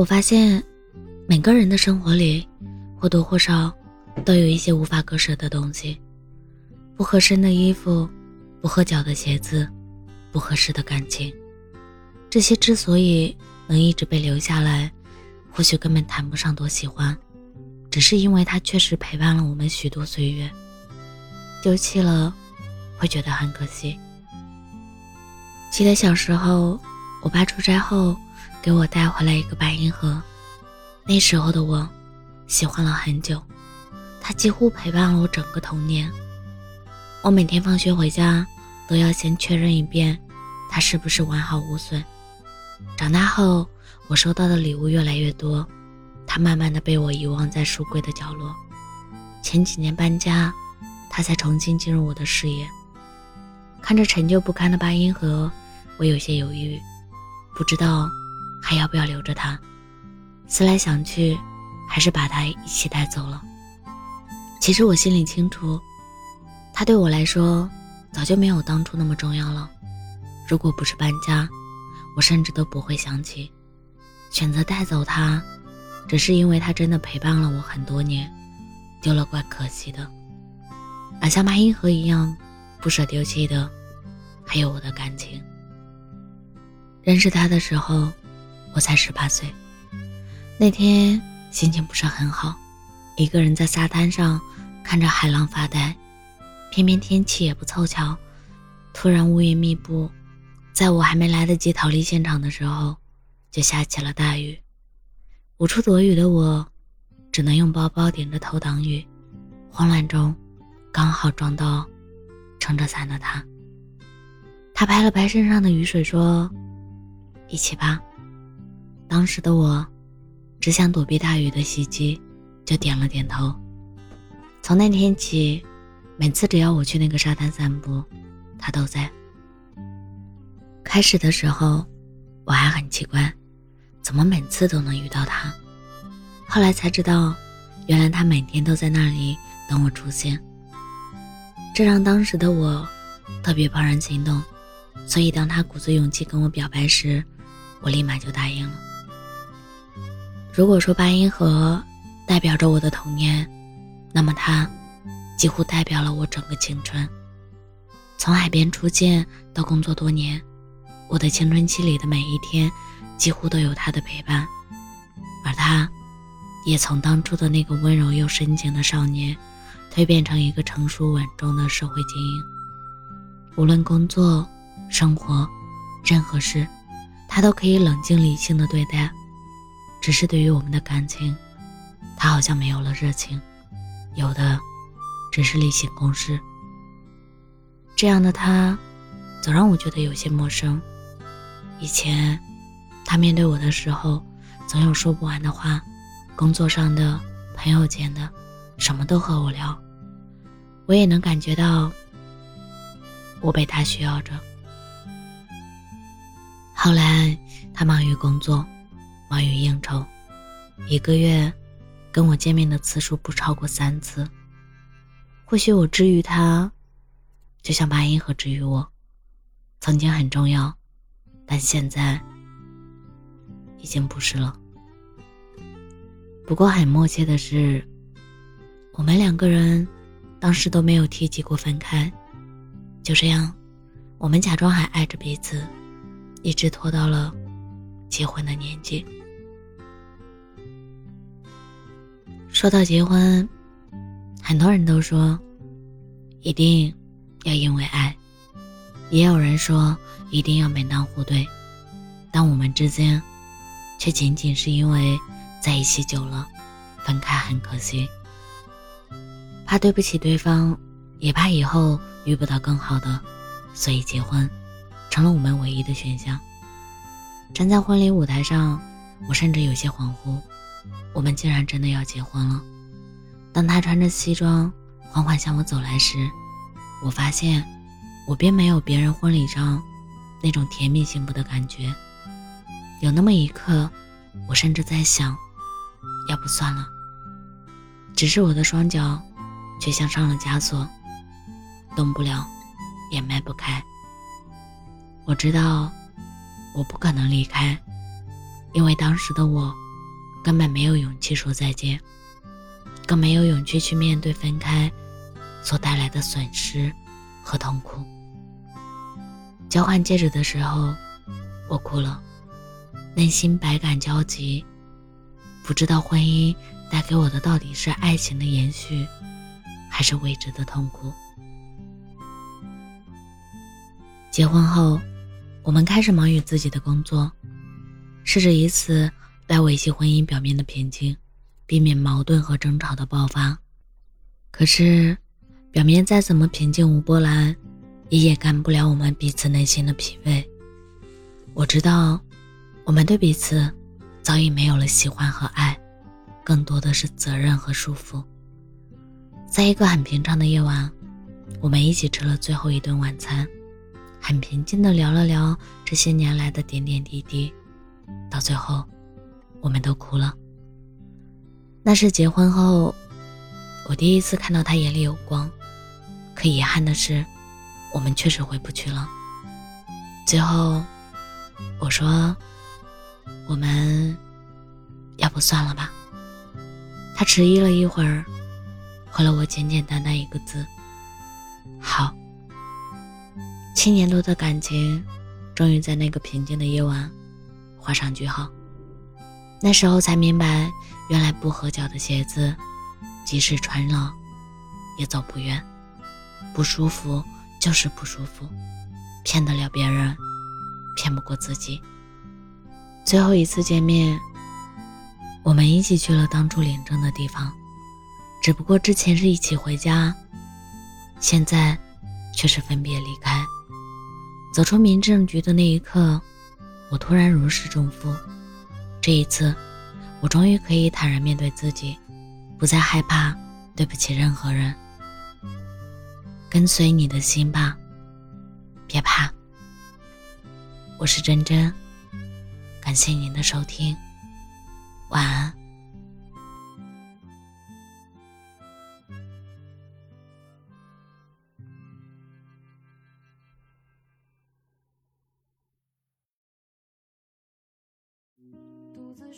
我发现，每个人的生活里，或多或少都有一些无法割舍的东西：不合身的衣服，不合脚的鞋子，不合适的感情。这些之所以能一直被留下来，或许根本谈不上多喜欢，只是因为它确实陪伴了我们许多岁月。丢弃了，会觉得很可惜。记得小时候，我爸出差后给我带回来一个白银盒，那时候的我喜欢了很久，它几乎陪伴了我整个童年。我每天放学回家都要先确认一遍，它是不是完好无损。长大后，我收到的礼物越来越多，它慢慢的被我遗忘在书柜的角落。前几年搬家，它才重新进入我的视野。看着陈旧不堪的八音盒，我有些犹豫，不知道还要不要留着它。思来想去，还是把它一起带走了。其实我心里清楚，它对我来说早就没有当初那么重要了。如果不是搬家，我甚至都不会想起。选择带走它，只是因为它真的陪伴了我很多年，丢了怪可惜的。而像八音盒一样。不舍丢弃的，还有我的感情。认识他的时候，我才十八岁。那天心情不是很好，一个人在沙滩上看着海浪发呆。偏偏天气也不凑巧，突然乌云密布，在我还没来得及逃离现场的时候，就下起了大雨。无处躲雨的我，只能用包包顶着头挡雨。慌乱中，刚好撞到。撑着伞的他，他拍了拍身上的雨水，说：“一起吧。”当时的我，只想躲避大雨的袭击，就点了点头。从那天起，每次只要我去那个沙滩散步，他都在。开始的时候，我还很奇怪，怎么每次都能遇到他。后来才知道，原来他每天都在那里等我出现。这让当时的我特别怦然心动，所以当他鼓足勇气跟我表白时，我立马就答应了。如果说八音盒代表着我的童年，那么它几乎代表了我整个青春。从海边初见到工作多年，我的青春期里的每一天几乎都有他的陪伴，而他，也从当初的那个温柔又深情的少年。蜕变成一个成熟稳重的社会精英。无论工作、生活，任何事，他都可以冷静理性的对待。只是对于我们的感情，他好像没有了热情，有的只是例行公事。这样的他，总让我觉得有些陌生。以前，他面对我的时候，总有说不完的话，工作上的、朋友间的。什么都和我聊，我也能感觉到我被他需要着。后来他忙于工作，忙于应酬，一个月跟我见面的次数不超过三次。或许我治愈他，就像八音盒治愈我，曾经很重要，但现在已经不是了。不过很默契的是。我们两个人当时都没有提及过分开，就这样，我们假装还爱着彼此，一直拖到了结婚的年纪。说到结婚，很多人都说一定要因为爱，也有人说一定要门当户对，但我们之间却仅仅是因为在一起久了，分开很可惜。怕对不起对方，也怕以后遇不到更好的，所以结婚成了我们唯一的选项。站在婚礼舞台上，我甚至有些恍惚，我们竟然真的要结婚了。当他穿着西装缓缓向我走来时，我发现我并没有别人婚礼上那种甜蜜幸福的感觉。有那么一刻，我甚至在想，要不算了。只是我的双脚。却像上了枷锁，动不了，也迈不开。我知道，我不可能离开，因为当时的我根本没有勇气说再见，更没有勇气去面对分开所带来的损失和痛苦。交换戒指的时候，我哭了，内心百感交集，不知道婚姻带给我的到底是爱情的延续，还是未知的痛苦。结婚后，我们开始忙于自己的工作，试着以此来维系婚姻表面的平静，避免矛盾和争吵的爆发。可是，表面再怎么平静无波澜。也掩盖不了我们彼此内心的疲惫。我知道，我们对彼此早已没有了喜欢和爱，更多的是责任和束缚。在一个很平常的夜晚，我们一起吃了最后一顿晚餐，很平静的聊了聊这些年来的点点滴滴，到最后，我们都哭了。那是结婚后，我第一次看到他眼里有光。可遗憾的是。我们确实回不去了。最后，我说：“我们要不算了吧。”他迟疑了一会儿，回了我简简单单一个字：“好。”七年多的感情，终于在那个平静的夜晚画上句号。那时候才明白，原来不合脚的鞋子，即使穿了，也走不远，不舒服。就是不舒服，骗得了别人，骗不过自己。最后一次见面，我们一起去了当初领证的地方，只不过之前是一起回家，现在却是分别离开。走出民政局的那一刻，我突然如释重负。这一次，我终于可以坦然面对自己，不再害怕对不起任何人。跟随你的心吧，别怕。我是真真，感谢您的收听，晚安。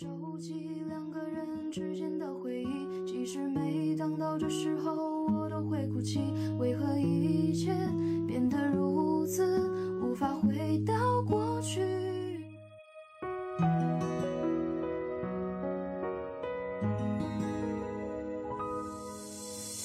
收集两个人之间的回忆，即使每当到这时候。我都会哭泣，为何一切变得如此，无法回到过去？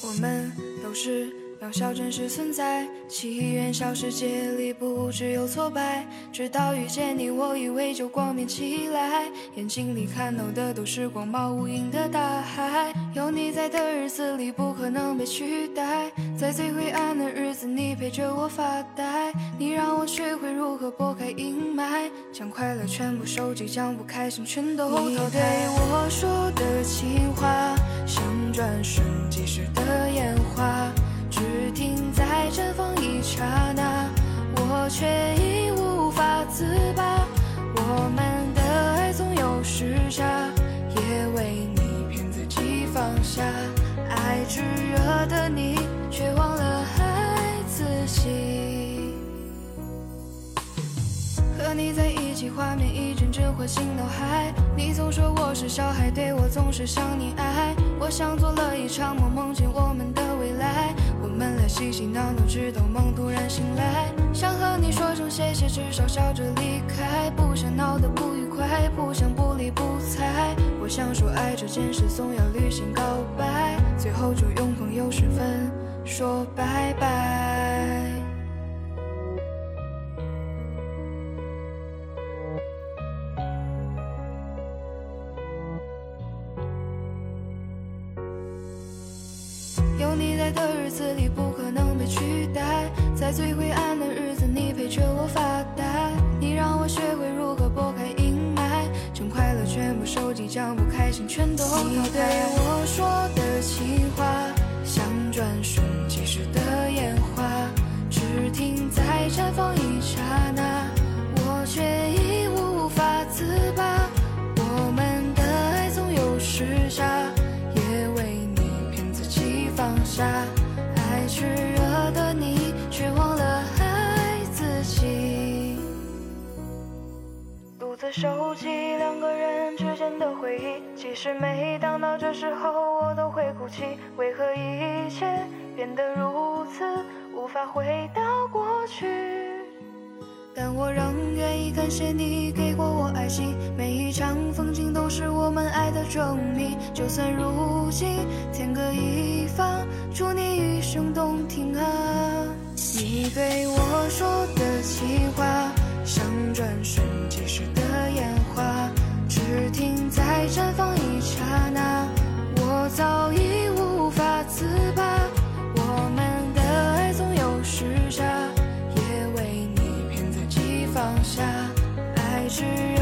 我们都是。渺小真实存在，起源小世界里不只有挫败。直到遇见你，我以为就光明起来，眼睛里看到的都是广袤无垠的大海。有你在的日子里不可能被取代，在最灰暗的日子，你陪着我发呆。你让我学会如何拨开阴霾，将快乐全部收集，将不开心全都淘汰。你对我说的情话，像转瞬即逝的烟花。停在绽放一刹那，我却已无法自拔。我们的爱总有时差，也为你骗自己放下。爱炙热的你，却忘了爱自己。和你在一起，画面一阵阵唤醒脑海。你总说我是小孩，对我总是想你爱。我像做了一场梦，梦见我们的。我们俩嬉嬉闹闹，直到梦突然醒来。想和你说声谢谢，至少笑着离开。不想闹得不愉快，不想不理不睬。我想说爱这件事，总要履行告白，最后就用朋友身份说拜拜。有你在的日子里不，在最灰暗的日子你陪着我发呆，你让我学会如何拨开阴霾，将快乐全部收集，将不开心全都抛开。你对我说的情话，像转瞬即逝的烟花，只停在绽放一刹那，我却已无法自拔。我们的爱总有时差。下爱炽热己。独自收集两个人。之间的回忆。其实每当到这时候，我都会哭泣。为何一切变得如此，无法回到过去？但我仍愿意感谢你给过我爱情，每一场风景都是我们爱的证明。就算如今天各一方，祝你余生动听啊！你对我说的情话，像转瞬即逝的烟花，只停在绽放一刹那，我早已无法自拔。我们的爱总有时差，也为你偏在己放下，爱只。